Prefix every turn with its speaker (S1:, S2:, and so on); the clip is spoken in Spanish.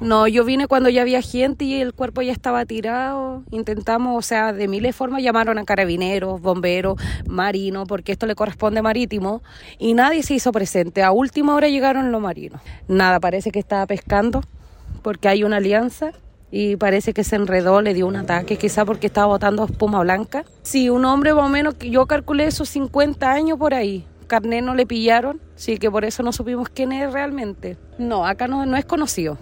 S1: No, yo vine cuando ya había gente y el cuerpo ya estaba tirado. Intentamos, o sea, de miles de formas llamaron a carabineros, bomberos, marinos, porque esto le corresponde marítimo, y nadie se hizo presente. A última hora llegaron los marinos. Nada, parece que estaba pescando porque hay una alianza y parece que se enredó, le dio un ataque, quizá porque estaba botando espuma blanca. Sí, un hombre más o menos, yo calculé esos 50 años por ahí. Carné no le pillaron, sí que por eso no supimos quién es realmente. No, acá no es conocido.